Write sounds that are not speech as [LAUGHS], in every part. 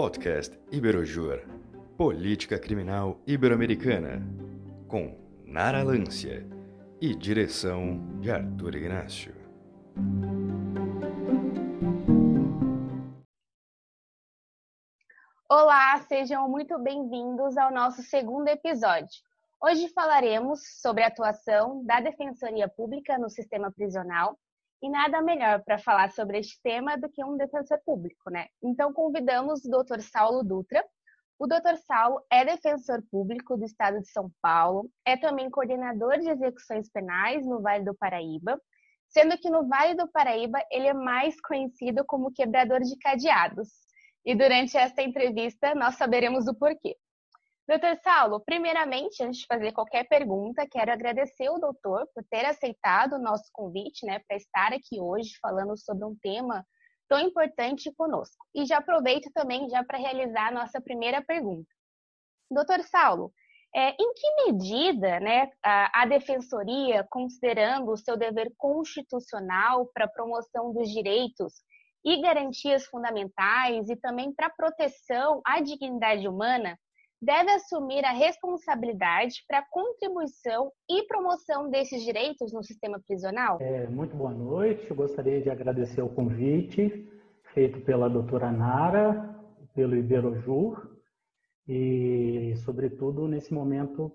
Podcast Iberojur Política Criminal Ibero-Americana com Nara Lância e direção de Arthur Ignacio. Olá, sejam muito bem-vindos ao nosso segundo episódio. Hoje falaremos sobre a atuação da Defensoria Pública no sistema prisional e nada melhor para falar sobre este tema do que um defensor público, né? Então convidamos o Dr. Saulo Dutra. O Dr. Saulo é defensor público do Estado de São Paulo, é também coordenador de execuções penais no Vale do Paraíba, sendo que no Vale do Paraíba ele é mais conhecido como quebrador de cadeados. E durante esta entrevista nós saberemos o porquê. Doutor Saulo, primeiramente, antes de fazer qualquer pergunta, quero agradecer o doutor por ter aceitado o nosso convite né, para estar aqui hoje falando sobre um tema tão importante conosco. E já aproveito também já para realizar a nossa primeira pergunta. Doutor Saulo, é, em que medida né, a, a Defensoria, considerando o seu dever constitucional para a promoção dos direitos e garantias fundamentais e também para a proteção à dignidade humana, deve assumir a responsabilidade para a contribuição e promoção desses direitos no sistema prisional? É, muito boa noite. Eu gostaria de agradecer o convite feito pela doutora Nara, pelo Iberojur, e, sobretudo, nesse momento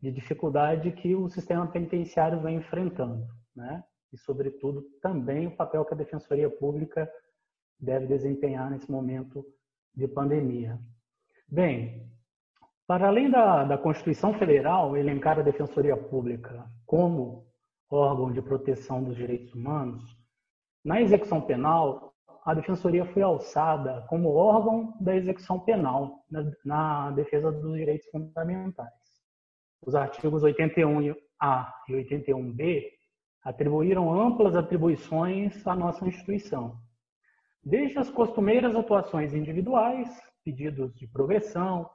de dificuldade que o sistema penitenciário vem enfrentando, né? E, sobretudo, também o papel que a Defensoria Pública deve desempenhar nesse momento de pandemia. Bem, para além da, da Constituição Federal elencar a Defensoria Pública como órgão de proteção dos direitos humanos, na execução penal, a Defensoria foi alçada como órgão da execução penal na, na defesa dos direitos fundamentais. Os artigos 81A e 81B atribuíram amplas atribuições à nossa instituição, desde as costumeiras atuações individuais, pedidos de progressão,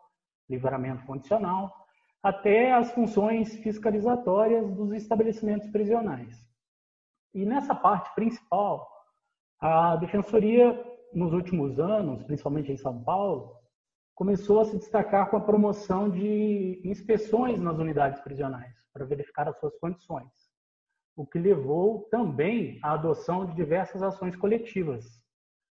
livramento condicional, até as funções fiscalizatórias dos estabelecimentos prisionais. E nessa parte principal, a Defensoria, nos últimos anos, principalmente em São Paulo, começou a se destacar com a promoção de inspeções nas unidades prisionais, para verificar as suas condições, o que levou também à adoção de diversas ações coletivas.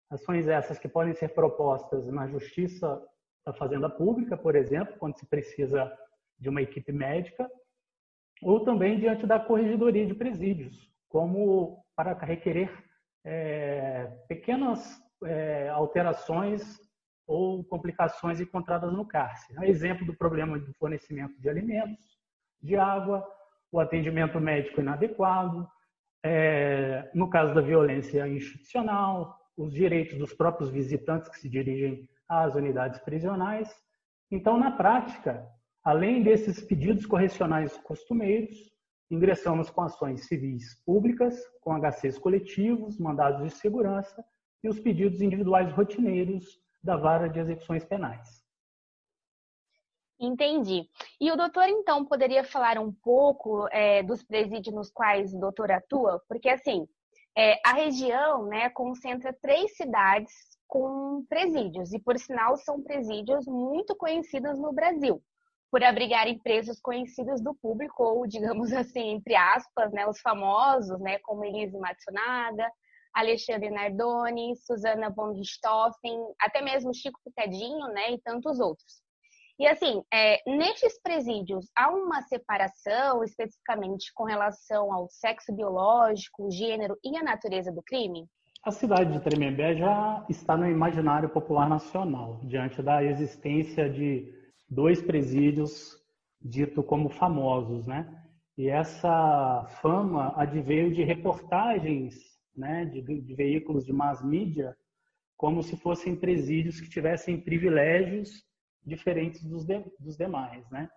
Ações essas que podem ser propostas na Justiça da Fazenda Pública, por exemplo, quando se precisa de uma equipe médica, ou também diante da Corregedoria de Presídios, como para requerer é, pequenas é, alterações ou complicações encontradas no cárcere. Exemplo do problema do fornecimento de alimentos, de água, o atendimento médico inadequado, é, no caso da violência institucional, os direitos dos próprios visitantes que se dirigem às unidades prisionais. Então, na prática, além desses pedidos correcionais costumeiros, ingressamos com ações civis públicas, com HCs coletivos, mandados de segurança e os pedidos individuais rotineiros da vara de execuções penais. Entendi. E o doutor, então, poderia falar um pouco é, dos presídios nos quais o doutor atua? Porque, assim, é, a região né, concentra três cidades com presídios, e por sinal são presídios muito conhecidos no Brasil, por abrigarem presos conhecidos do público, ou digamos [LAUGHS] assim, entre aspas, né, os famosos, né, como Elise Matsunaga, Alexandre Nardoni, Susana von Richthofen, até mesmo Chico Picadinho, né, e tantos outros. E assim, é, presídios, há uma separação especificamente com relação ao sexo biológico, gênero e a natureza do crime? A cidade de Tremembé já está no imaginário popular nacional, diante da existência de dois presídios dito como famosos, né? E essa fama adveio de reportagens, né, de, de veículos de mass media, como se fossem presídios que tivessem privilégios diferentes dos, de, dos demais, né?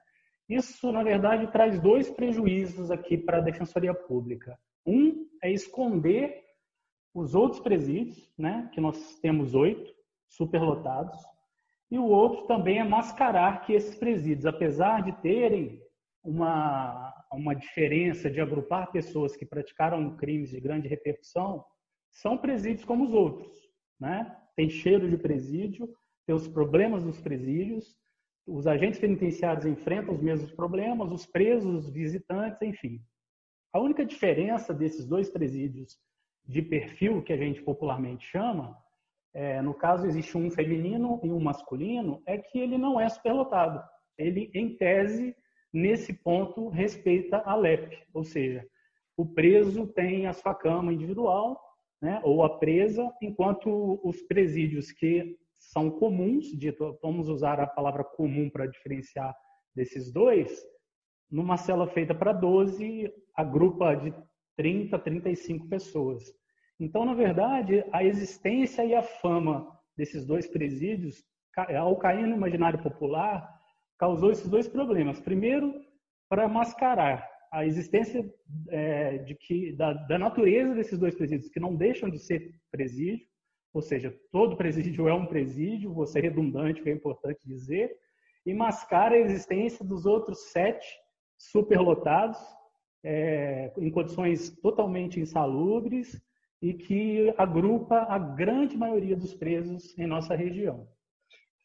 Isso, na verdade, traz dois prejuízos aqui para a Defensoria Pública. Um é esconder os outros presídios, né, que nós temos oito, superlotados, e o outro também é mascarar que esses presídios, apesar de terem uma, uma diferença de agrupar pessoas que praticaram crimes de grande repercussão, são presídios como os outros. Né? Tem cheiro de presídio, tem os problemas dos presídios, os agentes penitenciários enfrentam os mesmos problemas, os presos, os visitantes, enfim. A única diferença desses dois presídios de perfil, que a gente popularmente chama, é, no caso existe um feminino e um masculino, é que ele não é superlotado. Ele, em tese, nesse ponto, respeita a LEP, ou seja, o preso tem a sua cama individual, né, ou a presa, enquanto os presídios que são comuns, dito, vamos usar a palavra comum para diferenciar desses dois, numa cela feita para 12, agrupa de 30, 35 pessoas. Então, na verdade, a existência e a fama desses dois presídios, ao cair no imaginário popular, causou esses dois problemas. Primeiro, para mascarar a existência é, de que da, da, natureza desses dois presídios, que não deixam de ser presídio, ou seja, todo presídio [LAUGHS] é um presídio, vou ser redundante, que é importante dizer, e mascara a existência dos outros sete superlotados, é, em condições totalmente insalubres, e que agrupa a grande maioria dos presos em nossa região.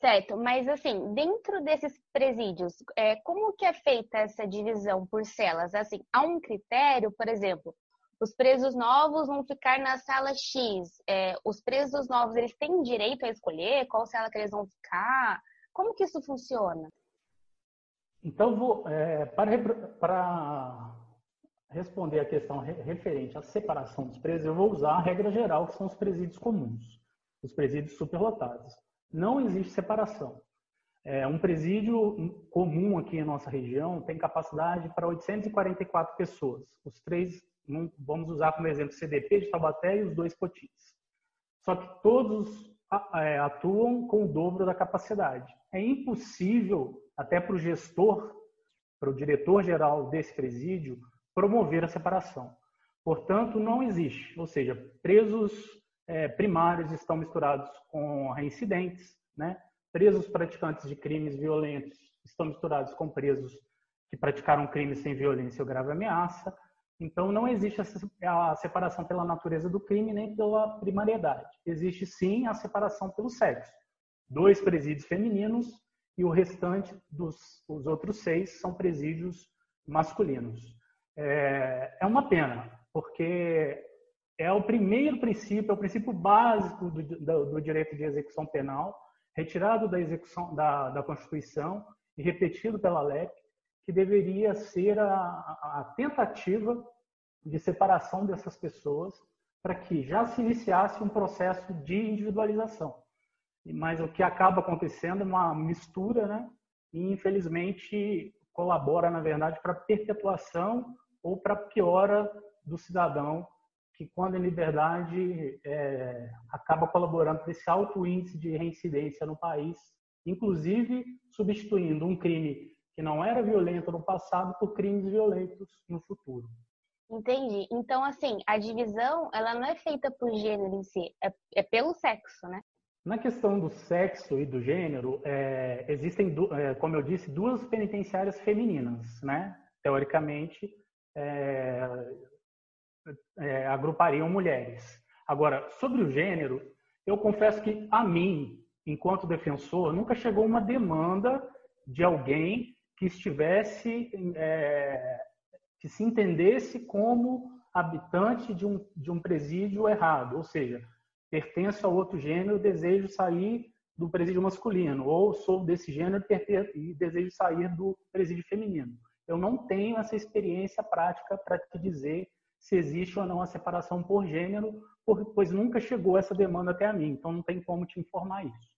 Certo, mas assim, dentro desses presídios, é, como que é feita essa divisão por celas? Assim, há um critério, por exemplo, os presos novos vão ficar na sala X. É, os presos novos, eles têm direito a escolher qual cela que eles vão ficar? Como que isso funciona? Então, vou, é, para, para responder a questão referente à separação dos presídios, eu vou usar a regra geral, que são os presídios comuns, os presídios superlotados. Não existe separação. É, um presídio comum aqui em nossa região tem capacidade para 844 pessoas. Os três, vamos usar como exemplo, CDP de Taubaté e os dois Potins. Só que todos é, atuam com o dobro da capacidade. É impossível, até para o gestor, para o diretor-geral desse presídio, promover a separação. Portanto, não existe, ou seja, presos é, primários estão misturados com reincidentes, né? Presos praticantes de crimes violentos estão misturados com presos que praticaram crimes sem violência ou grave ameaça. Então, não existe a separação pela natureza do crime nem pela primariedade. Existe sim a separação pelo sexo. Dois presídios femininos e o restante dos os outros seis são presídios masculinos é, é uma pena, porque é o primeiro princípio, é o princípio básico do, do, do direito de execução penal, retirado da execução da, da Constituição e repetido pela LEP, que deveria ser a, a tentativa de separação dessas pessoas para que já se iniciasse um processo de individualização. Mas o que acaba acontecendo é uma mistura, né? E infelizmente colabora, na verdade, para a perpetuação ou para piora do cidadão que, quando em liberdade, é, acaba colaborando para esse alto índice de reincidência no país, inclusive substituindo um crime que não era violento no passado por crimes violentos no futuro. Entendi. Então, assim, a divisão, ela não é feita por gênero em si, é, é pelo sexo, né? Na questão do sexo e do gênero, é, existem, é, como eu disse, duas penitenciárias femininas, né? Teoricamente, é, é, agrupariam mulheres. Agora, sobre o gênero, eu confesso que a mim, enquanto defensor, nunca chegou uma demanda de alguém que estivesse, é, que se entendesse como habitante de um, de um presídio errado, ou seja, pertenço a outro gênero, desejo sair do presídio masculino, ou sou desse gênero e desejo sair do presídio feminino. Eu não tenho essa experiência prática para te dizer se existe ou não a separação por gênero, pois nunca chegou essa demanda até a mim, então não tem como te informar isso.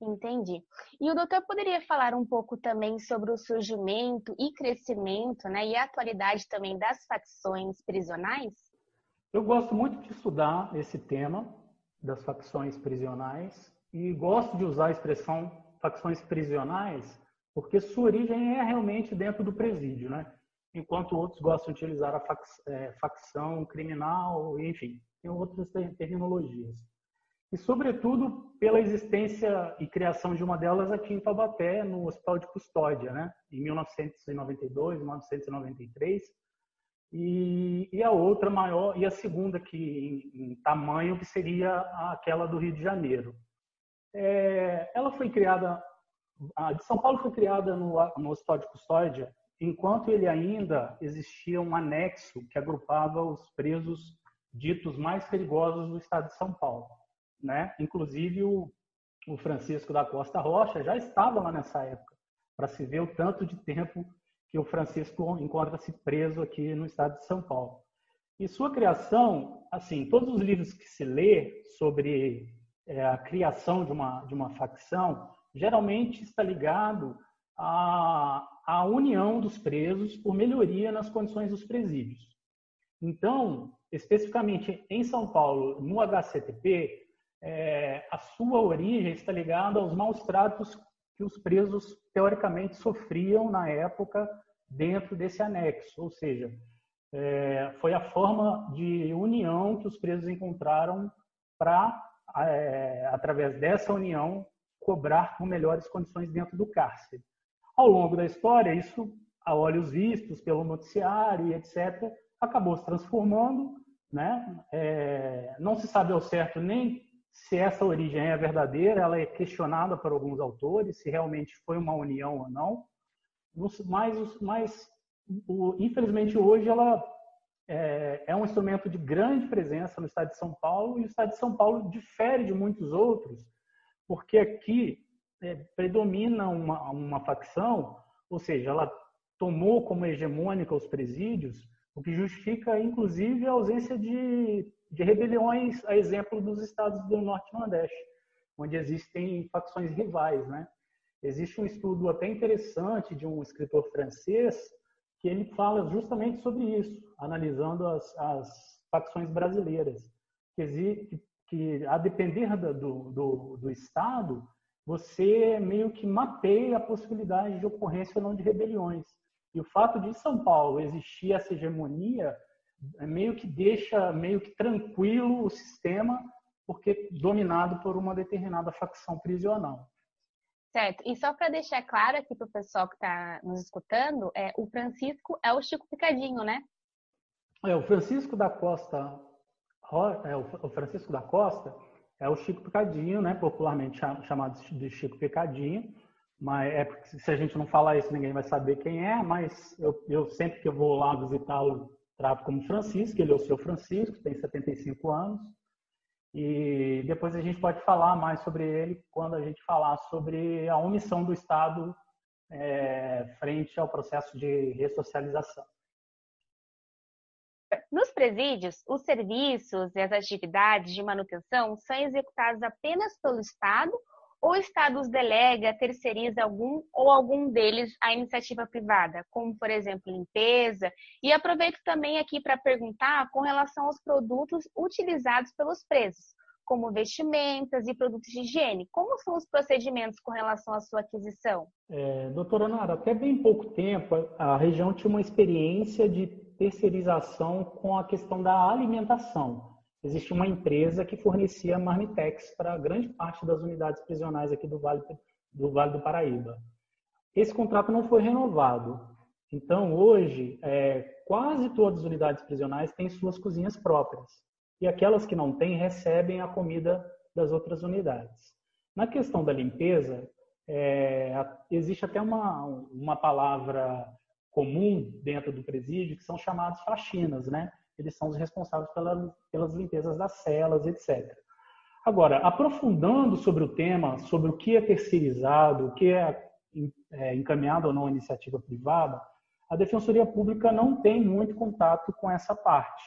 Entendi. E o doutor poderia falar um pouco também sobre o surgimento e crescimento, né, e a atualidade também das facções prisionais? Eu gosto muito de estudar esse tema das facções prisionais e gosto de usar a expressão facções prisionais porque sua origem é realmente dentro do presídio, né? Enquanto outros gostam de utilizar a é, facção criminal, enfim, tem outras terminologias. E, sobretudo, pela existência e criação de uma delas aqui em Taubaté, no Hospital de Custódia, né? em 1992, 1993, e, e a outra maior, e a segunda que em, em tamanho, que seria aquela do Rio de Janeiro. é, ela foi criada, a de São Paulo foi criada no, no Hospital de Custódia, enquanto ele ainda existia um anexo que agrupava os presos ditos mais perigosos do estado de São Paulo. Né? Inclusive, o, o Francisco da Costa Rocha já estava lá nessa época, para se ver o tanto de tempo que o Francisco encontra-se preso aqui no estado de São Paulo. E sua criação, assim, todos os livros que se lê sobre é, a criação de uma, de uma facção, geralmente está ligado à, à união dos presos por melhoria nas condições dos presídios. Então, especificamente em São Paulo, no HCTP, é, a sua origem está ligada aos maus tratos que os presos teoricamente sofriam na época dentro desse anexo, ou seja, é, foi a forma de união que os presos encontraram para, é, através dessa união, cobrar com melhores condições dentro do cárcere. Ao longo da história, isso, a olhos vistos pelo noticiário e etc., acabou se transformando. Né? É, não se sabe ao certo nem se essa origem é verdadeira, ela é questionada por alguns autores, se realmente foi uma união ou não. Mas, mas o, infelizmente, hoje ela é, é, um instrumento de grande presença no estado de São Paulo e o estado de São Paulo difere de muitos outros, porque aqui é, predomina uma, uma facção, ou seja, ela tomou como hegemônica os presídios, o que justifica, inclusive, a ausência de, de rebeliões, a exemplo dos estados do Norte e Nordeste, onde existem facções rivais. Né? Existe um estudo até interessante de um escritor francês que ele fala justamente sobre isso, analisando as, as facções brasileiras, que, que a depender do, do, do Estado, você meio que mapeia a possibilidade de ocorrência ou não de rebeliões. E o fato de São Paulo existir essa hegemonia é meio que deixa meio que tranquilo o sistema, porque dominado por uma determinada facção prisional. Certo. E só para deixar claro aqui para o pessoal que está nos escutando, é, o Francisco é o Chico Picadinho, né? É, o Francisco da Costa, é, o Francisco da Costa é o Chico Picadinho, né? Popularmente chamado de Chico Picadinho. Mas é porque se a gente não falar isso, ninguém vai saber quem é. Mas eu, eu sempre que eu vou lá visitá-lo, trato como Francisco. Ele é o seu Francisco, tem 75 anos. E depois a gente pode falar mais sobre ele quando a gente falar sobre a omissão do Estado é, frente ao processo de ressocialização. Nos presídios, os serviços e as atividades de manutenção são executados apenas pelo Estado ou o Estado os delega, terceiriza algum ou algum deles à iniciativa privada, como, por exemplo, limpeza. E aproveito também aqui para perguntar com relação aos produtos utilizados pelos presos, como vestimentas e produtos de higiene. Como são os procedimentos com relação à sua aquisição? É, doutora Nara, até bem pouco tempo, a região tinha uma experiência de terceirização com a questão da alimentação existia uma empresa que fornecia marmitex para grande parte das unidades prisionais aqui do Vale do, vale do Paraíba. Esse contrato não foi renovado. Então, hoje, é, quase todas as unidades prisionais têm suas cozinhas próprias. E aquelas que não têm recebem a comida das outras unidades. Na questão da limpeza, é, existe até uma, uma palavra comum dentro do presídio que são chamados faxinas, né? eles são os responsáveis pela, pelas limpezas das celas, etc. Agora, aprofundando sobre o tema, sobre o que é terceirizado, o que é, é encaminhado ou não à iniciativa privada, a Defensoria Pública não tem muito contato com essa parte.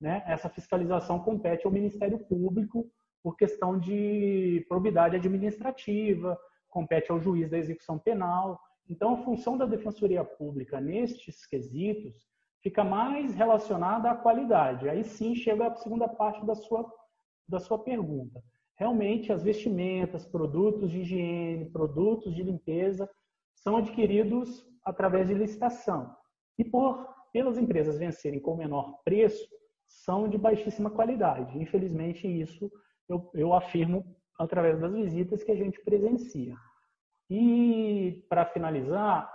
Né? Essa fiscalização compete ao Ministério Público por questão de probidade administrativa, compete ao juiz da execução penal. Então, a função da Defensoria Pública nestes quesitos fica mais relacionada à qualidade. Aí sim chega a segunda parte da sua, da sua pergunta. Realmente, as vestimentas, produtos de higiene, produtos de limpeza são adquiridos através de licitação. E por pelas empresas vencerem com menor preço, são de baixíssima qualidade. Infelizmente, isso eu, eu afirmo através das visitas que a gente presencia. E, para finalizar,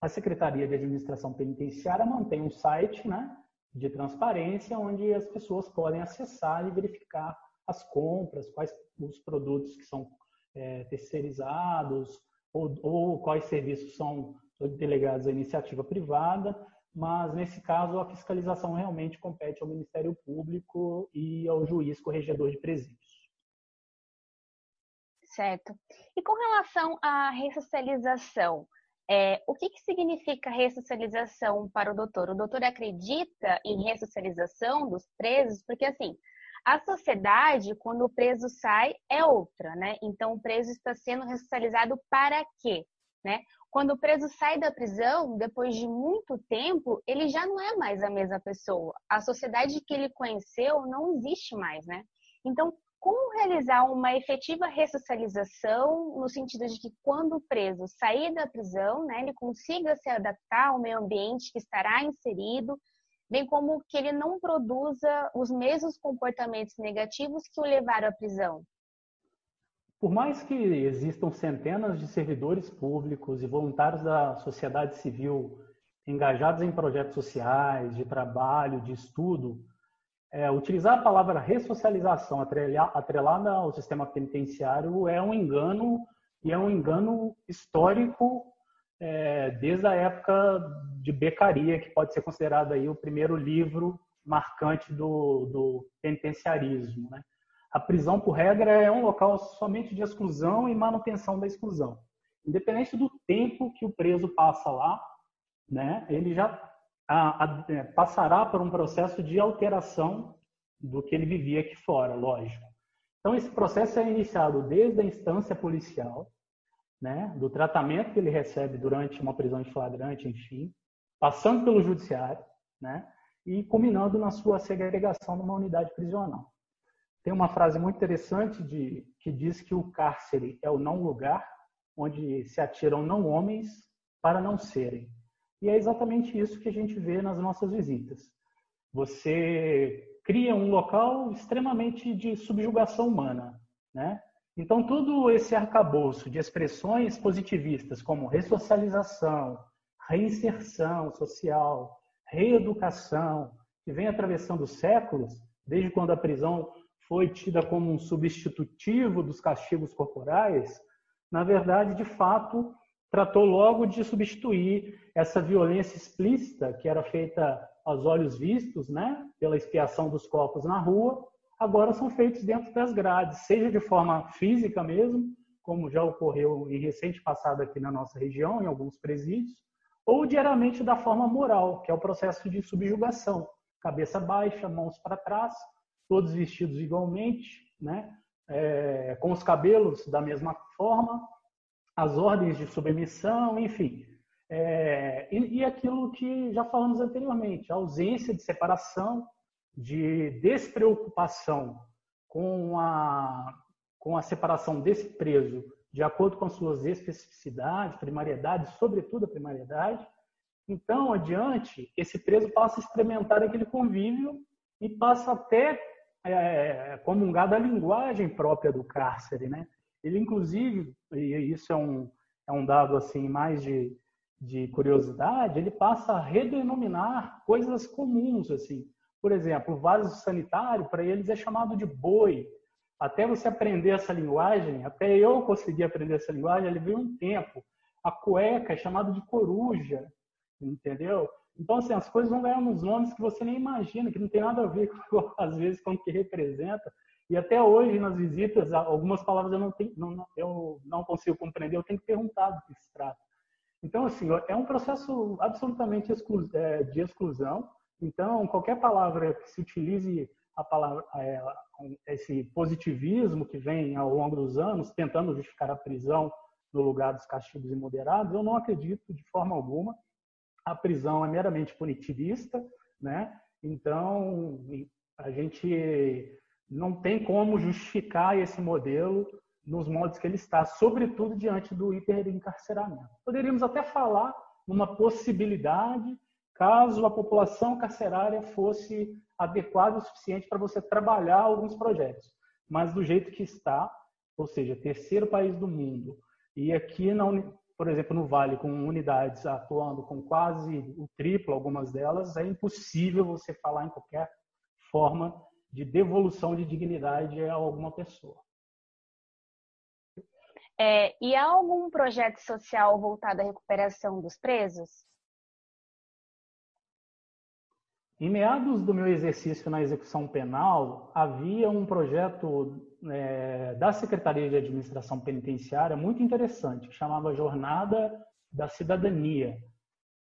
a Secretaria de Administração Penitenciária mantém um site né, de transparência onde as pessoas podem acessar e verificar as compras, quais os produtos que são é, terceirizados ou, ou quais serviços são delegados à iniciativa privada, mas nesse caso a fiscalização realmente compete ao Ministério Público e ao juiz corregedor de presídios. Certo. E com relação à ressocialização, é, o que, que significa ressocialização para o doutor? O doutor acredita em ressocialização dos presos? Porque, assim, a sociedade, quando o preso sai, é outra, né? Então, o preso está sendo ressocializado para quê? Né? Quando o preso sai da prisão, depois de muito tempo, ele já não é mais a mesma pessoa. A sociedade que ele conheceu não existe mais, né? Então, como realizar uma efetiva ressocialização no sentido de que quando o preso sair da prisão, né, ele consiga se adaptar ao meio ambiente que estará inserido, bem como que ele não produza os mesmos comportamentos negativos que o levaram à prisão. Por mais que existam centenas de servidores públicos e voluntários da sociedade civil engajados em projetos sociais, de trabalho, de estudo, é, utilizar a palavra ressocialização atrelada ao sistema penitenciário é um engano e é um engano histórico é, desde a época de Becaria, que pode ser considerado aí o primeiro livro marcante do, do penitenciarismo. Né? A prisão, por regra, é um local somente de exclusão e manutenção da exclusão. Independente do tempo que o preso passa lá, né, ele já a, a, é, passará por um processo de alteração do que ele vivia aqui fora, lógico. Então, esse processo é iniciado desde a instância policial, né, do tratamento que ele recebe durante uma prisão em flagrante, enfim, passando pelo judiciário, né, e culminando na sua segregação numa unidade prisional. Tem uma frase muito interessante de, que diz que o cárcere é o não lugar onde se atiram não homens para não serem. E é exatamente isso que a gente vê nas nossas visitas. Você cria um local extremamente de subjugação humana, né? Então, todo esse arcabouço de expressões positivistas, como ressocialização, reinserção social, reeducação, que vem atravessando séculos, desde quando a prisão foi tida como um substitutivo dos castigos corporais, na verdade, de fato, tratou logo de substituir essa violência explícita que era feita aos olhos vistos, né, pela expiação dos corpos na rua, agora são feitos dentro das grades, seja de forma física mesmo, como já ocorreu em recente passado aqui na nossa região, em alguns presídios, ou diariamente da forma moral, que é o processo de subjugação, cabeça baixa, mãos para trás, todos vestidos igualmente, né, é, com os cabelos da mesma forma, as ordens de submissão, enfim. É, e, e, aquilo que já falamos anteriormente, a ausência de separação, de despreocupação com a, com a separação desse preso de acordo com as suas especificidades, primariedade, sobretudo a primariedade. Então, adiante, esse preso passa a experimentar aquele convívio e passa até é, comungar da linguagem própria do cárcere, né? Ele, inclusive, e isso é um, é um dado assim mais de, de curiosidade, ele passa a redenominar coisas comuns, assim. Por exemplo, o vaso sanitário, para eles, é chamado de boi. Até você aprender essa linguagem, até eu consegui aprender essa linguagem, ele veio um tempo. A cueca é chamado de coruja, entendeu? Então, assim, as coisas vão ganhar uns nomes que você nem imagina, que não tem nada a ver, [LAUGHS] com, às vezes, com o que representa. E até hoje, nas visitas, algumas palavras eu não, tenho, não, eu não consigo compreender, eu tenho que perguntar do que se trata. Então, assim, é um processo absolutamente é, de exclusão. Então, qualquer palavra que se utilize a palavra, é, esse positivismo que vem ao longo dos anos, tentando justificar a prisão no lugar dos castigos imoderados, eu não acredito de forma alguma. A prisão é meramente punitivista, né? Então, a gente não tem como justificar esse modelo nos moldes que ele está, sobretudo diante do hiperencarceramento. Poderíamos até falar numa possibilidade caso a população carcerária fosse adequada o suficiente para você trabalhar alguns projetos. Mas do jeito que está, ou seja, terceiro país do mundo, e aqui, na, por exemplo, no Vale, com unidades atuando com quase o triplo, algumas delas, é impossível você falar em qualquer forma de devolução de dignidade a alguma pessoa. É, e há algum projeto social voltado à recuperação dos presos? Em meados do meu exercício na execução penal, havia um projeto é, da Secretaria de Administração Penitenciária muito interessante, que chamava Jornada da Cidadania.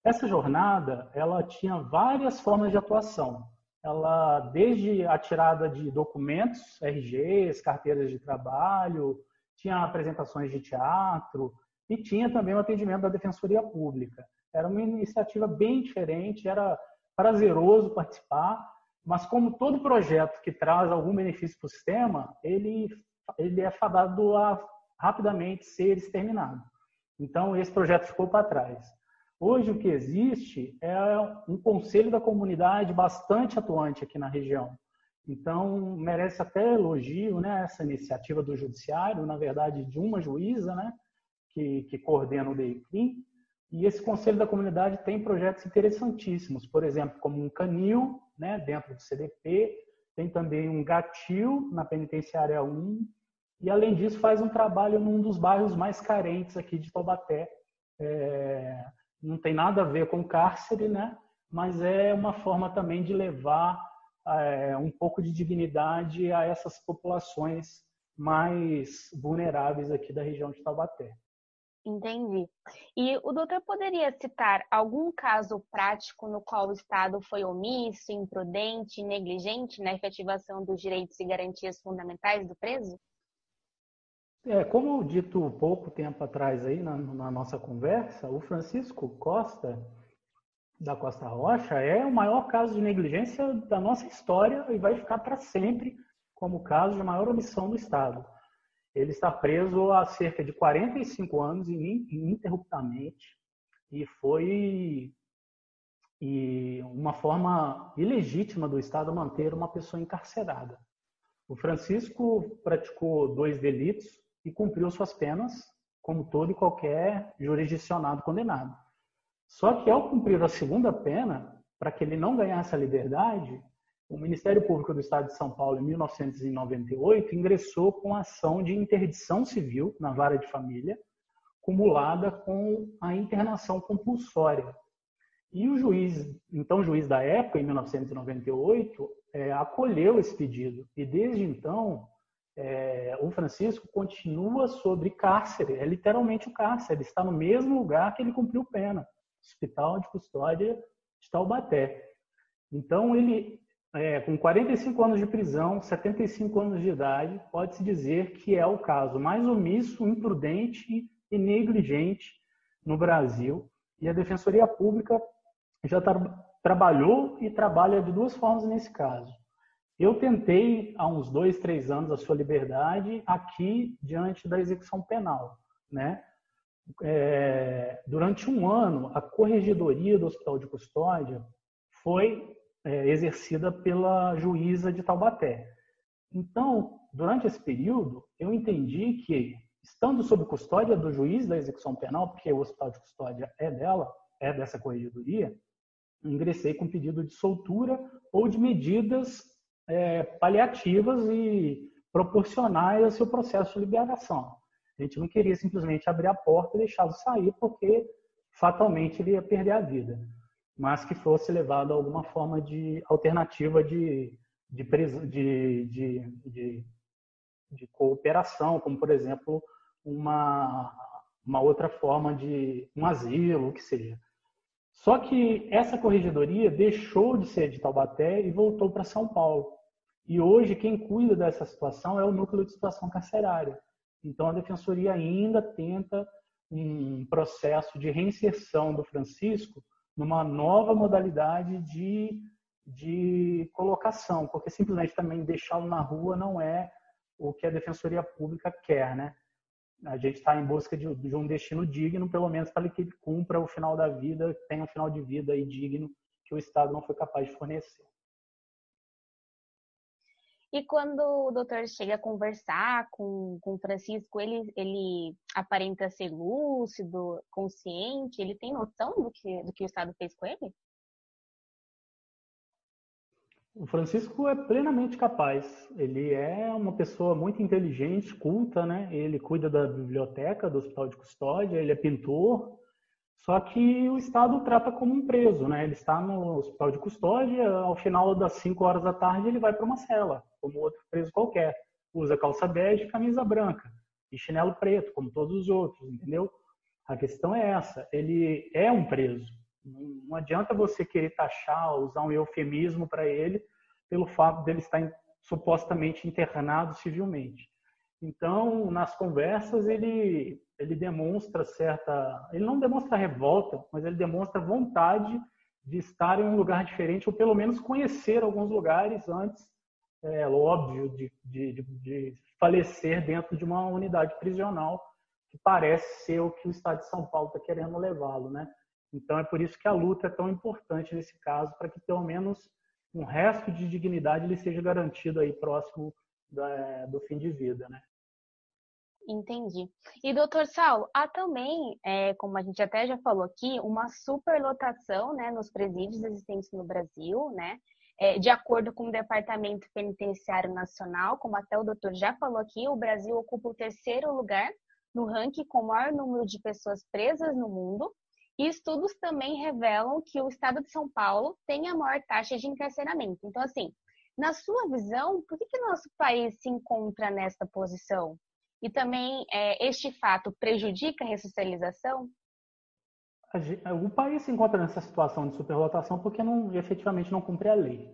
Essa jornada, ela tinha várias formas de atuação. Ela, desde a tirada de documentos, RGs, carteiras de trabalho, tinha apresentações de teatro e tinha também o atendimento da Defensoria Pública. Era uma iniciativa bem diferente, era prazeroso participar, mas como todo projeto que traz algum benefício para o sistema, ele, ele é fadado a rapidamente ser exterminado. Então, esse projeto ficou para trás. Hoje, o que existe é um conselho da comunidade bastante atuante aqui na região. Então, merece até elogio né, essa iniciativa do Judiciário, na verdade, de uma juíza né, que, que coordena o DEICRIM. E esse Conselho da Comunidade tem projetos interessantíssimos, por exemplo, como um canil né, dentro do CDP, tem também um gatil na Penitenciária 1, e além disso faz um trabalho num dos bairros mais carentes aqui de Taubaté. É, não tem nada a ver com cárcere, né? mas é uma forma também de levar é, um pouco de dignidade a essas populações mais vulneráveis aqui da região de Taubaté. Entendi. E o doutor poderia citar algum caso prático no qual o Estado foi omisso, imprudente, negligente na efetivação dos direitos e garantias fundamentais do preso? É, como dito pouco tempo atrás aí na, na nossa conversa, o Francisco Costa da Costa Rocha é o maior caso de negligência da nossa história e vai ficar para sempre como caso de maior omissão do Estado. Ele está preso há cerca de 45 anos ininterruptamente e foi e uma forma ilegítima do Estado manter uma pessoa encarcerada. O Francisco praticou dois delitos e cumpriu suas penas, como todo e qualquer jurisdicionado condenado. Só que ao cumprir a segunda pena, para que ele não ganhasse a liberdade, o Ministério Público do Estado de São Paulo, em 1998, ingressou com ação de interdição civil na vara de família, cumulada com a internação compulsória. E o juiz, então juiz da época, em 1998, é, acolheu esse pedido. E desde então, é, o Francisco continua sobre cárcere, é literalmente o cárcere, está no mesmo lugar que ele cumpriu pena. Hospital de Custódia de Taubaté. Então, ele, é, com 45 anos de prisão, 75 anos de idade, pode-se dizer que é o caso mais omisso, imprudente e negligente no Brasil. E a Defensoria Pública já tra trabalhou e trabalha de duas formas nesse caso. Eu tentei, há uns dois, três anos, a sua liberdade aqui diante da execução penal, né? é, durante um ano, a corregedoria do Hospital de Custódia foi é, exercida pela juíza de Taubaté. Então, durante esse período, eu entendi que, estando sob custódia do juiz da execução penal, porque o Hospital de Custódia é dela, é dessa corregedoria, ingressei com pedido de soltura ou de medidas é, paliativas e proporcionais ao seu processo de liberação. A gente não queria simplesmente abrir a porta e deixá-lo sair, porque fatalmente ele ia perder a vida. Mas que fosse levado a alguma forma de alternativa de, de, de, de, de cooperação, como, por exemplo, uma, uma outra forma de um asilo, o que seja. Só que essa corregedoria deixou de ser de Taubaté e voltou para São Paulo. E hoje quem cuida dessa situação é o núcleo de situação carcerária. Então, a defensoria ainda tenta um processo de reinserção do Francisco numa nova modalidade de, de colocação, porque simplesmente também deixá-lo na rua não é o que a defensoria pública quer, né? A gente está em busca de, de, um destino digno, pelo menos para que ele cumpra o final da vida, tenha um final de vida aí digno que o Estado não foi capaz de fornecer. E quando o doutor chega a conversar com, com Francisco, ele, ele aparenta ser lúcido, consciente, ele tem noção do que, do que o Estado fez com ele? O Francisco é plenamente capaz. Ele é uma pessoa muito inteligente, culta, né? Ele cuida da biblioteca do Hospital de Custódia, ele é pintor. Só que o Estado o trata como um preso, né? Ele está no Hospital de Custódia, ao final das 5 horas da tarde ele vai para uma cela, como outro preso qualquer. Usa calça bege camisa branca e chinelo preto, como todos os outros, entendeu? A questão é essa. Ele é um preso não adianta você querer taxar, usar um eufemismo para ele, pelo fato dele estar supostamente internado civilmente. Então, nas conversas, ele, ele demonstra certa. Ele não demonstra revolta, mas ele demonstra vontade de estar em um lugar diferente, ou pelo menos conhecer alguns lugares antes, é óbvio, de, de, de falecer dentro de uma unidade prisional, que parece ser o que o Estado de São Paulo está querendo levá-lo, né? Então é por isso que a luta é tão importante nesse caso, para que pelo menos um resto de dignidade ele seja garantido aí próximo da, do fim de vida, né? Entendi. E doutor Saulo, há também, é, como a gente até já falou aqui, uma superlotação né, nos presídios existentes no Brasil, né? É, de acordo com o Departamento Penitenciário Nacional, como até o doutor já falou aqui, o Brasil ocupa o terceiro lugar no ranking com o maior número de pessoas presas no mundo, e estudos também revelam que o estado de São Paulo tem a maior taxa de encarceramento. Então, assim, na sua visão, por que, que nosso país se encontra nesta posição? E também é, este fato prejudica a ressocialização? O país se encontra nessa situação de superlotação porque não, efetivamente não cumpre a lei.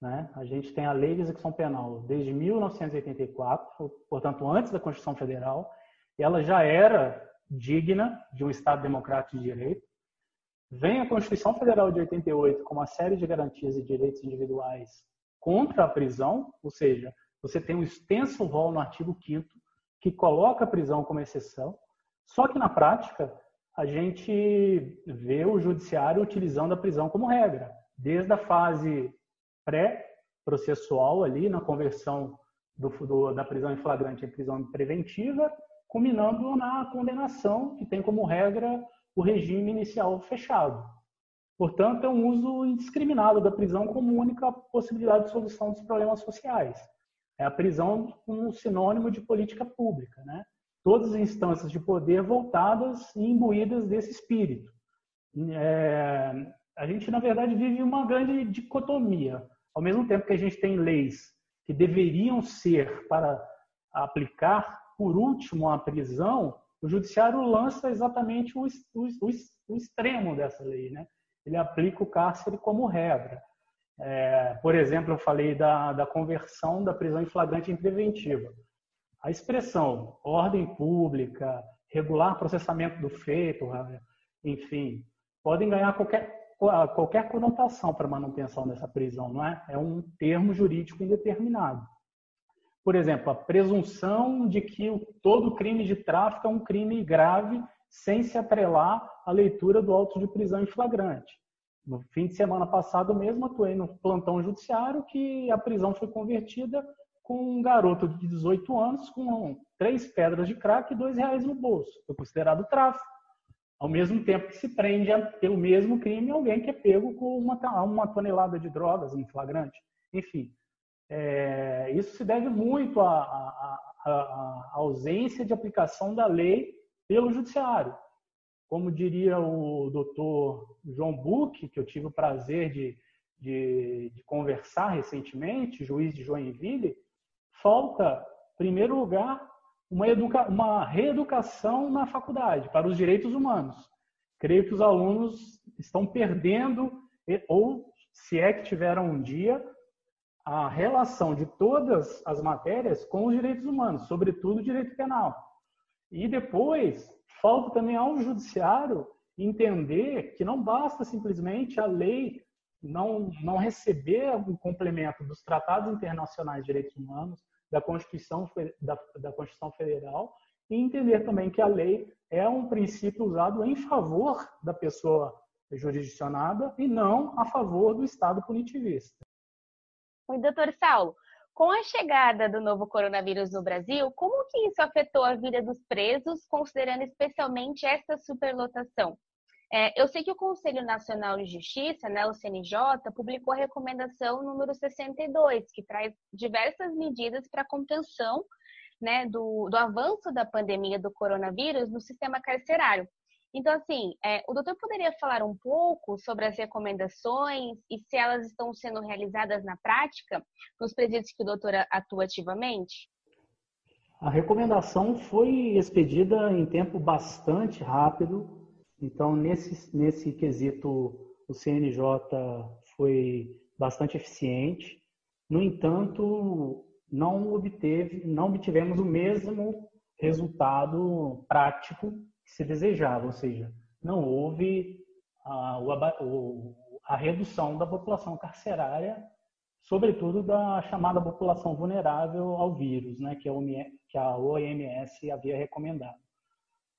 Né? A gente tem a Lei de Execução Penal desde 1984, portanto, antes da Constituição Federal, e ela já era digna de um Estado democrático de direito. Vem a Constituição Federal de 88 com uma série de garantias e direitos individuais contra a prisão, ou seja, você tem um extenso rol no artigo 5 que coloca a prisão como exceção, só que na prática a gente vê o judiciário utilizando a prisão como regra, desde a fase pré-processual ali, na conversão do, do, da prisão em flagrante em prisão preventiva, culminando na condenação, que tem como regra o regime inicial fechado. Portanto, é um uso indiscriminado da prisão como única possibilidade de solução dos problemas sociais. É a prisão como um sinônimo de política pública, né? Todas as instâncias de poder voltadas e imbuídas desse espírito. É, a gente, na verdade, vive uma grande dicotomia. Ao mesmo tempo que a gente tem leis que deveriam ser para aplicar por último, a prisão, o judiciário lança exatamente o, o, o, extremo dessa lei. Né? Ele aplica o cárcere como regra. É, por exemplo, eu falei da, da conversão da prisão em flagrante em preventiva. A expressão ordem pública, regular processamento do feito, enfim, podem ganhar qualquer, qualquer conotação para manutenção dessa prisão, não é? É um termo jurídico indeterminado. Por exemplo, a presunção de que todo crime de tráfico é um crime grave sem se atrelar à leitura do auto de prisão em flagrante. No fim de semana passado mesmo, atuei no plantão judiciário que a prisão foi convertida com um garoto de 18 anos com três pedras de crack e dois reais no bolso. Foi considerado tráfico. Ao mesmo tempo que se prende pelo mesmo crime alguém que é pego com uma, uma tonelada de drogas em flagrante. Enfim, é, isso se deve muito à, à, à, ausência de aplicação da lei pelo judiciário. Como diria o doutor João Buch, que eu tive o prazer de, de, de conversar recentemente, juiz de Joinville, falta, em primeiro lugar, uma, educa uma reeducação na faculdade para os direitos humanos. Creio que os alunos estão perdendo, ou se é que tiveram um dia, a relação de todas as matérias com os direitos humanos, sobretudo o direito penal. E depois, falta também ao judiciário entender que não basta simplesmente a lei não, não receber o complemento dos tratados internacionais de direitos humanos, da Constituição, da, da Constituição Federal, e entender também que a lei é um princípio usado em favor da pessoa jurisdicionada e não a favor do Estado punitivista. Oi, doutor Saulo. Com a chegada do novo coronavírus no Brasil, como que isso afetou a vida dos presos, considerando especialmente essa superlotação? É, eu sei que o Conselho Nacional de Justiça, né, o CNJ, publicou a recomendação número 62, que traz diversas medidas para contenção né, do, do avanço da pandemia do coronavírus no sistema carcerário. Então, assim, é, o doutor poderia falar um pouco sobre as recomendações e se elas estão sendo realizadas na prática nos presídios que o doutor atua ativamente? A recomendação foi expedida em tempo bastante rápido, então, nesse, nesse quesito, o CNJ foi bastante eficiente. No entanto, não obteve, não obtivemos o mesmo resultado prático se desejava, ou seja, não houve a, a redução da população carcerária, sobretudo da chamada população vulnerável ao vírus, né, que, a OMS havia recomendado.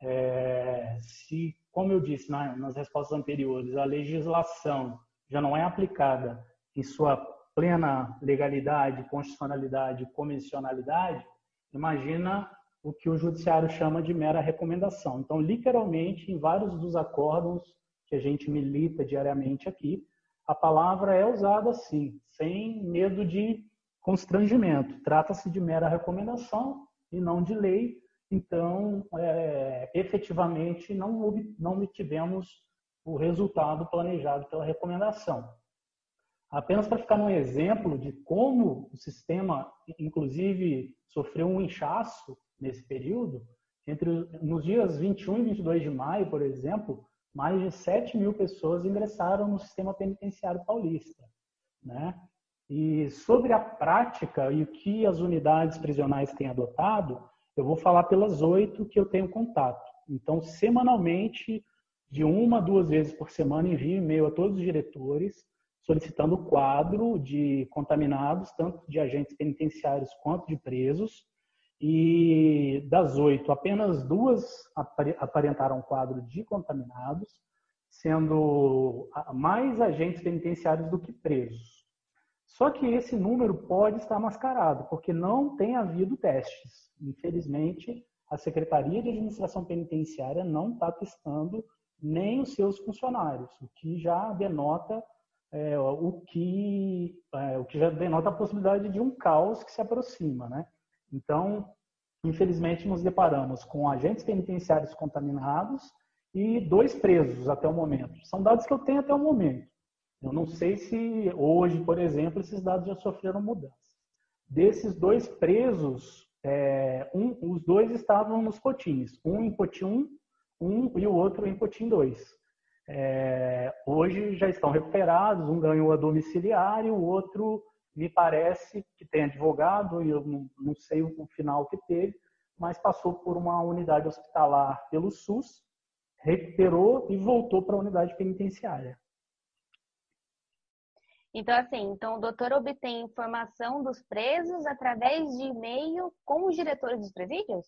É, se, como eu disse nas respostas anteriores, a legislação já não é aplicada em sua plena legalidade, constitucionalidade, convencionalidade, imagina o que o judiciário chama de mera recomendação. Então, literalmente, em vários dos acordos que a gente milita diariamente aqui, a palavra é usada assim, sem medo de constrangimento. Trata-se de mera recomendação e não de lei. Então, é, efetivamente, não, não obtivemos o resultado planejado pela recomendação. Apenas para ficar um exemplo de como o sistema, inclusive, sofreu um inchaço nesse período, entre nos dias 21 e 22 de maio, por exemplo, mais de 7 mil pessoas ingressaram no sistema penitenciário paulista. Né? E sobre a prática e o que as unidades prisionais têm adotado, eu vou falar pelas oito que eu tenho contato. Então, semanalmente, de uma a duas vezes por semana, envio e-mail a todos os diretores solicitando o quadro de contaminados, tanto de agentes penitenciários quanto de presos. E das oito, apenas duas aparentaram quadro de contaminados, sendo mais agentes penitenciários do que presos. Só que esse número pode estar mascarado, porque não tem havido testes. Infelizmente, a Secretaria de Administração Penitenciária não está testando nem os seus funcionários, o que já denota é, o, que, é, o que já denota a possibilidade de um caos que se aproxima. Né? Então, infelizmente, nos deparamos com agentes penitenciários contaminados e dois presos até o momento. São dados que eu tenho até o momento. Eu não sei se hoje, por exemplo, esses dados já sofreram mudança. Desses dois presos, é, um, os dois estavam nos potins, um em potim 1 um, e o outro em potim 2. É, hoje já estão recuperados, um ganhou a domiciliar e o outro me parece que tem advogado, e eu não, não sei o final que teve, mas passou por uma unidade hospitalar pelo SUS, recuperou e voltou para a unidade penitenciária. Então, assim, então o doutor obtém informação dos presos através de e-mail com os diretores dos presídios?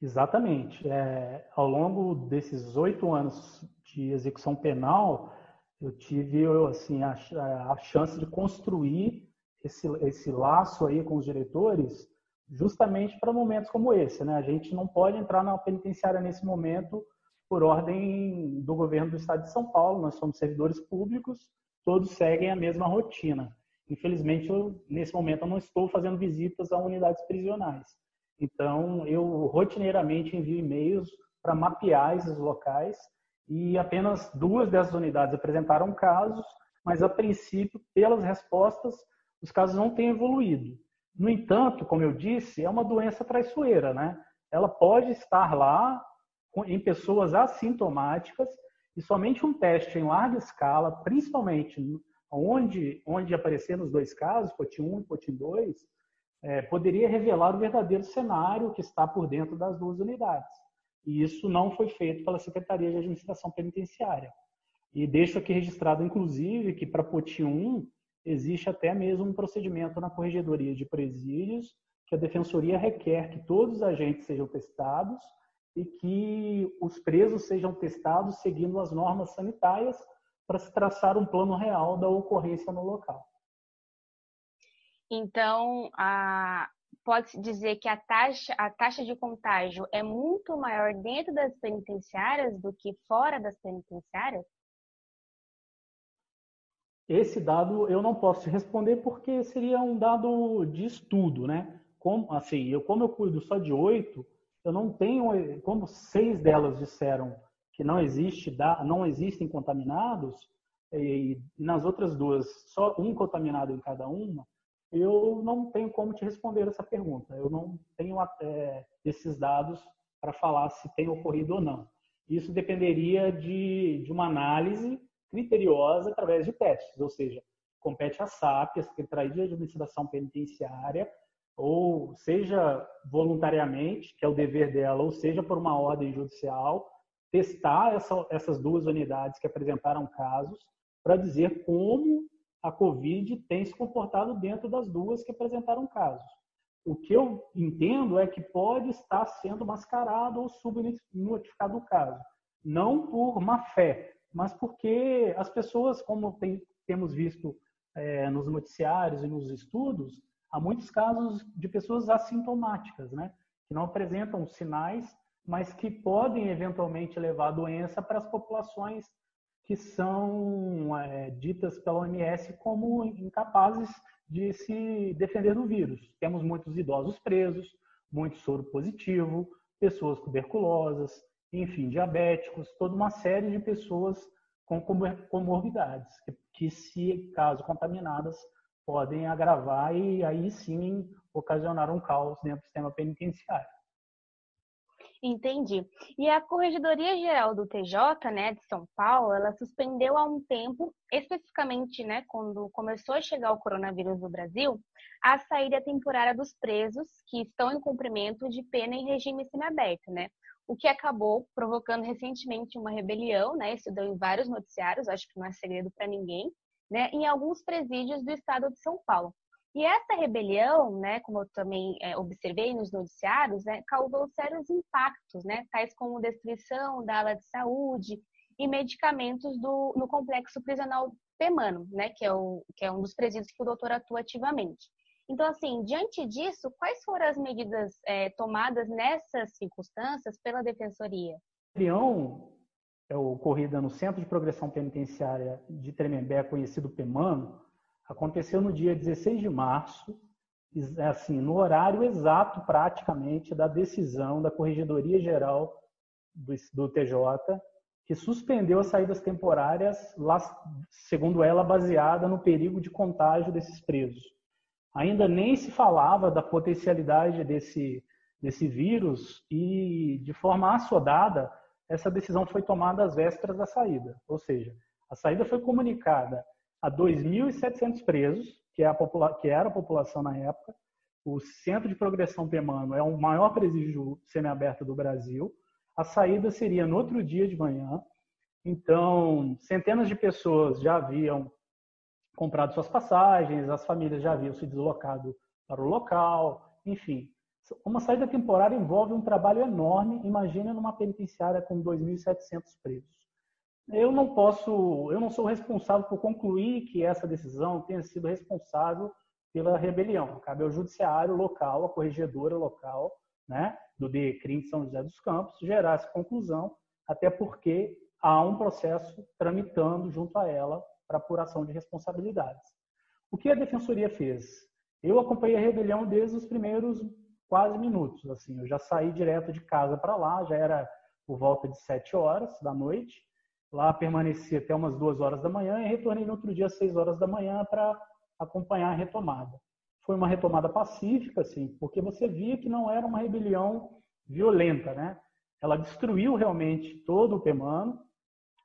Exatamente. É, ao longo desses oito anos de execução penal, eu tive assim a, a chance de construir esse, esse laço aí com os diretores, justamente para momentos como esse. Né? A gente não pode entrar na penitenciária nesse momento por ordem do governo do Estado de São Paulo. Nós somos servidores públicos, todos seguem a mesma rotina. Infelizmente, eu, nesse momento, eu não estou fazendo visitas a unidades prisionais. Então, eu rotineiramente envio e-mails para mapear esses locais e apenas duas dessas unidades apresentaram casos, mas a princípio, pelas respostas, os casos não têm evoluído. No entanto, como eu disse, é uma doença traiçoeira, né? Ela pode estar lá em pessoas assintomáticas e somente um teste em larga escala, principalmente onde, onde aparecer nos dois casos, POT 1 e POT 2, é, poderia revelar o verdadeiro cenário que está por dentro das duas unidades. E isso não foi feito pela Secretaria de Administração Penitenciária. E deixo aqui registrado, inclusive, que para POTI 1 existe até mesmo um procedimento na Corregedoria de Presídios que a Defensoria requer que todos os agentes sejam testados e que os presos sejam testados seguindo as normas sanitárias para se traçar um plano real da ocorrência no local. Então, a, pode-se dizer que a taxa, a taxa de contágio é muito maior dentro das penitenciárias do que fora das penitenciárias? Esse dado eu não posso responder porque seria um dado de estudo, né? Como, assim, eu, como eu cuido só de oito, eu não tenho, como seis delas disseram que não existe, não existem contaminados, e nas outras duas, só um contaminado em cada uma, eu não tenho como te responder essa pergunta. Eu não tenho é, esses dados para falar se tem ocorrido ou não. Isso dependeria de, de uma análise criteriosa através de testes, ou seja, compete à SAP, a Secretaria de Administração Penitenciária, ou seja voluntariamente, que é o dever dela, ou seja por uma ordem judicial, testar essa, essas duas unidades que apresentaram casos para dizer como a Covid tem se comportado dentro das duas que apresentaram casos. O que eu entendo é que pode estar sendo mascarado ou subnotificado o caso. Não por má fé, mas porque as pessoas, como tem, temos visto é, nos noticiários e nos estudos, há muitos casos de pessoas assintomáticas, né? que não apresentam sinais, mas que podem eventualmente levar a doença para as populações que são é, ditas pela OMS como incapazes de se defender do vírus. Temos muitos idosos presos, muito soro positivo, pessoas tuberculosas, enfim, diabéticos, toda uma série de pessoas com comorbidades, que, se caso contaminadas, podem agravar e aí sim ocasionar um caos dentro do sistema penitenciário. Entendi. E a Corregedoria Geral do TJ, né, de São Paulo, ela suspendeu há um tempo, especificamente, né, quando começou a chegar o coronavírus no Brasil, a saída temporária dos presos que estão em cumprimento de pena em regime semiaberto, né? O que acabou provocando recentemente uma rebelião, né? Isso deu em vários noticiários, acho que não é segredo para ninguém, né? Em alguns presídios do estado de São Paulo. E essa rebelião, né, como eu também é, observei nos noticiários, né, causou sérios impactos, né, tais como destruição da ala de saúde e medicamentos do, no complexo prisional Pemano, né, que é, o, que é um dos presídios que o doutor atua ativamente. Então, assim, diante disso, quais foram as medidas é, tomadas nessas circunstâncias pela Defensoria? A é ocorrida no Centro de Progressão Penitenciária de Tremembé, conhecido Pemano, Aconteceu no dia 16 de março, assim, no horário exato, praticamente, da decisão da Corregedoria Geral do, do TJ, que suspendeu as saídas temporárias, segundo ela, baseada no perigo de contágio desses presos. Ainda nem se falava da potencialidade desse, desse vírus e, de forma assodada, essa decisão foi tomada às vésperas da saída. Ou seja, a saída foi comunicada a 2.700 presos, que, é a que era a população na época. O Centro de Progressão Pemano é o maior presídio semiaberto do Brasil. A saída seria no outro dia de manhã. Então, centenas de pessoas já haviam comprado suas passagens, as famílias já haviam se deslocado para o local, enfim. Uma saída temporária envolve um trabalho enorme, imagina numa penitenciária com 2.700 presos eu não posso, eu não sou responsável por concluir que essa decisão tenha sido responsável pela rebelião. Cabe ao judiciário local, a corregedora local, né, do DECRIM de São José dos Campos, gerar essa conclusão, até porque há um processo tramitando junto a ela para apuração de responsabilidades. O que a defensoria fez? Eu acompanhei a rebelião desde os primeiros quase minutos. Assim, eu já saí direto de casa para lá, já era por volta de sete horas da noite. Lá permaneci até umas duas horas da manhã e retornei no outro dia às seis horas da manhã para acompanhar a retomada. Foi uma retomada pacífica, assim, porque você via que não era uma rebelião violenta, né? Ela destruiu realmente todo o PEMANO,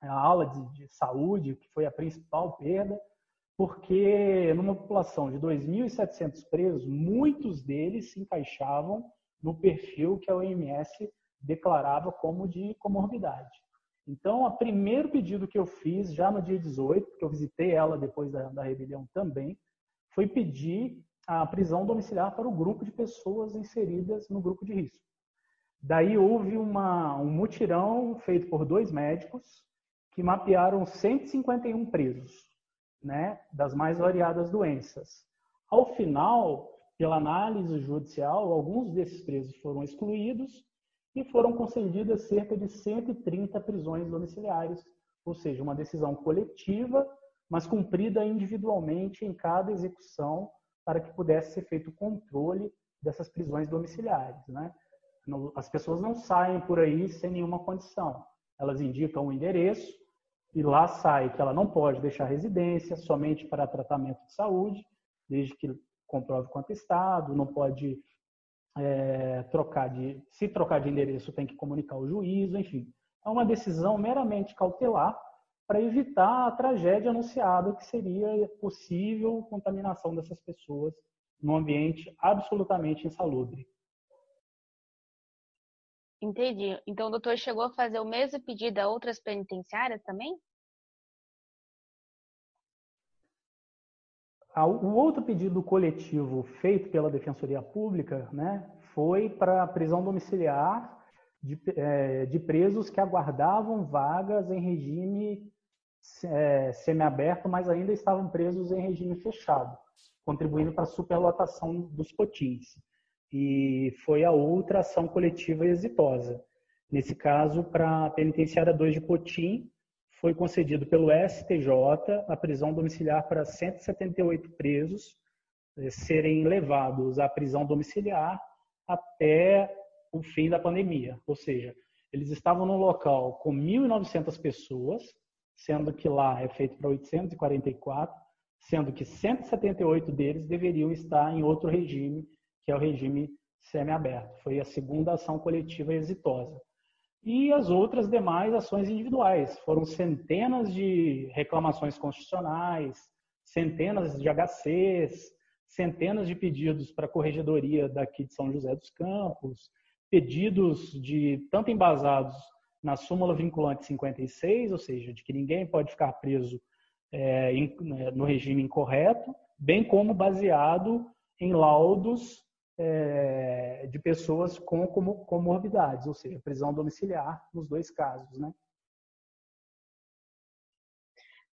a aula de, de saúde, que foi a principal perda, porque numa população de 2.700 presos, muitos deles se encaixavam no perfil que a OMS declarava como de comorbidade. Então, o primeiro pedido que eu fiz, já no dia 18, porque eu visitei ela depois da, da rebelião também, foi pedir a prisão domiciliar para o grupo de pessoas inseridas no grupo de risco. Daí houve uma, um mutirão feito por dois médicos que mapearam 151 presos, né, das mais variadas doenças. Ao final, pela análise judicial, alguns desses presos foram excluídos e foram concedidas cerca de 130 prisões domiciliares, ou seja, uma decisão coletiva, mas cumprida individualmente em cada execução para que pudesse ser feito o controle dessas prisões domiciliares. Né? As pessoas não saem por aí sem nenhuma condição. Elas indicam o endereço e lá sai que ela não pode deixar residência somente para tratamento de saúde, desde que comprove com atestado, não pode é, trocar de, se trocar de endereço tem que comunicar o juízo, enfim. É uma decisão meramente cautelar para evitar a tragédia anunciada que seria possível contaminação dessas pessoas num ambiente absolutamente insalubre. Entendi. Então o doutor chegou a fazer o mesmo pedido a outras penitenciárias também? O outro pedido coletivo feito pela Defensoria Pública né, foi para a prisão domiciliar de, é, de, presos que aguardavam vagas em regime é, semiaberto, mas ainda estavam presos em regime fechado, contribuindo para a superlotação dos potins. E foi a outra ação coletiva exitosa. Nesse caso, para a penitenciária 2 de Potim, foi concedido pelo STJ a prisão domiciliar para 178 presos eh, serem levados à prisão domiciliar até o fim da pandemia. Ou seja, eles estavam num local com 1.900 pessoas, sendo que lá é feito para 844, sendo que 178 deles deveriam estar em outro regime, que é o regime semiaberto. Foi a segunda ação coletiva exitosa e as outras demais ações individuais. Foram centenas de reclamações constitucionais, centenas de HCs, centenas de pedidos para a corregedoria daqui de São José dos Campos, pedidos de tanto embasados na súmula vinculante 56, ou seja, de que ninguém pode ficar preso é, né, no regime incorreto, bem como baseado em laudos é, de pessoas com comorbidades, ou seja, prisão domiciliar nos dois casos, né?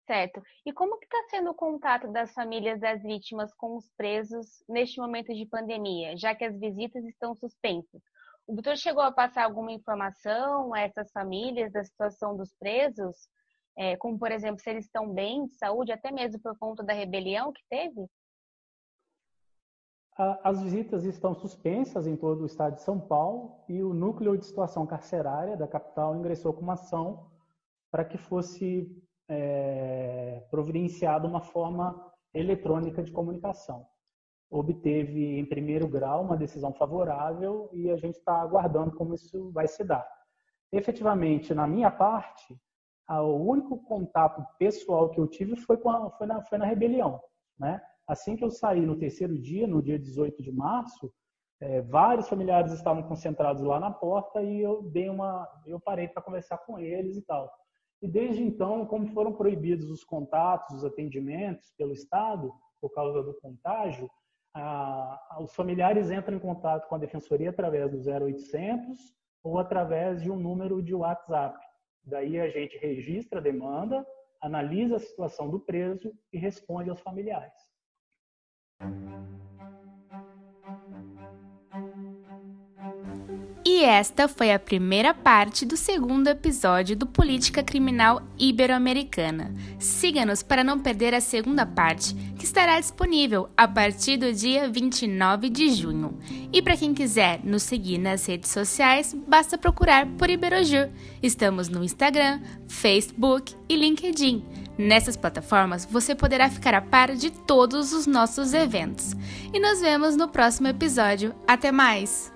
Certo. E como que está sendo o contato das famílias das vítimas com os presos neste momento de pandemia, já que as visitas estão suspensas? O doutor chegou a passar alguma informação a essas famílias da situação dos presos, é, como por exemplo se eles estão bem de saúde, até mesmo por conta da rebelião que teve? As visitas estão suspensas em todo o estado de São Paulo e o núcleo de situação carcerária da capital ingressou com uma ação para que fosse é, providenciada uma forma eletrônica de comunicação. Obteve, em primeiro grau, uma decisão favorável e a gente está aguardando como isso vai se dar. Efetivamente, na minha parte, o único contato pessoal que eu tive foi, a, foi, na, foi na rebelião. Né? Assim que eu saí no terceiro dia, no dia 18 de março, é, vários familiares estavam concentrados lá na porta e eu dei uma, eu parei para conversar com eles e tal. E desde então, como foram proibidos os contatos, os atendimentos pelo Estado por causa do contágio, a, os familiares entram em contato com a defensoria através do 0800 ou através de um número de WhatsApp. Daí a gente registra a demanda, analisa a situação do preso e responde aos familiares. E esta foi a primeira parte do segundo episódio do Política Criminal Ibero-Americana. Siga-nos para não perder a segunda parte, que estará disponível a partir do dia 29 de junho. E para quem quiser nos seguir nas redes sociais, basta procurar por Iberojur. Estamos no Instagram, Facebook e LinkedIn. Nessas plataformas você poderá ficar a par de todos os nossos eventos. E nos vemos no próximo episódio. Até mais!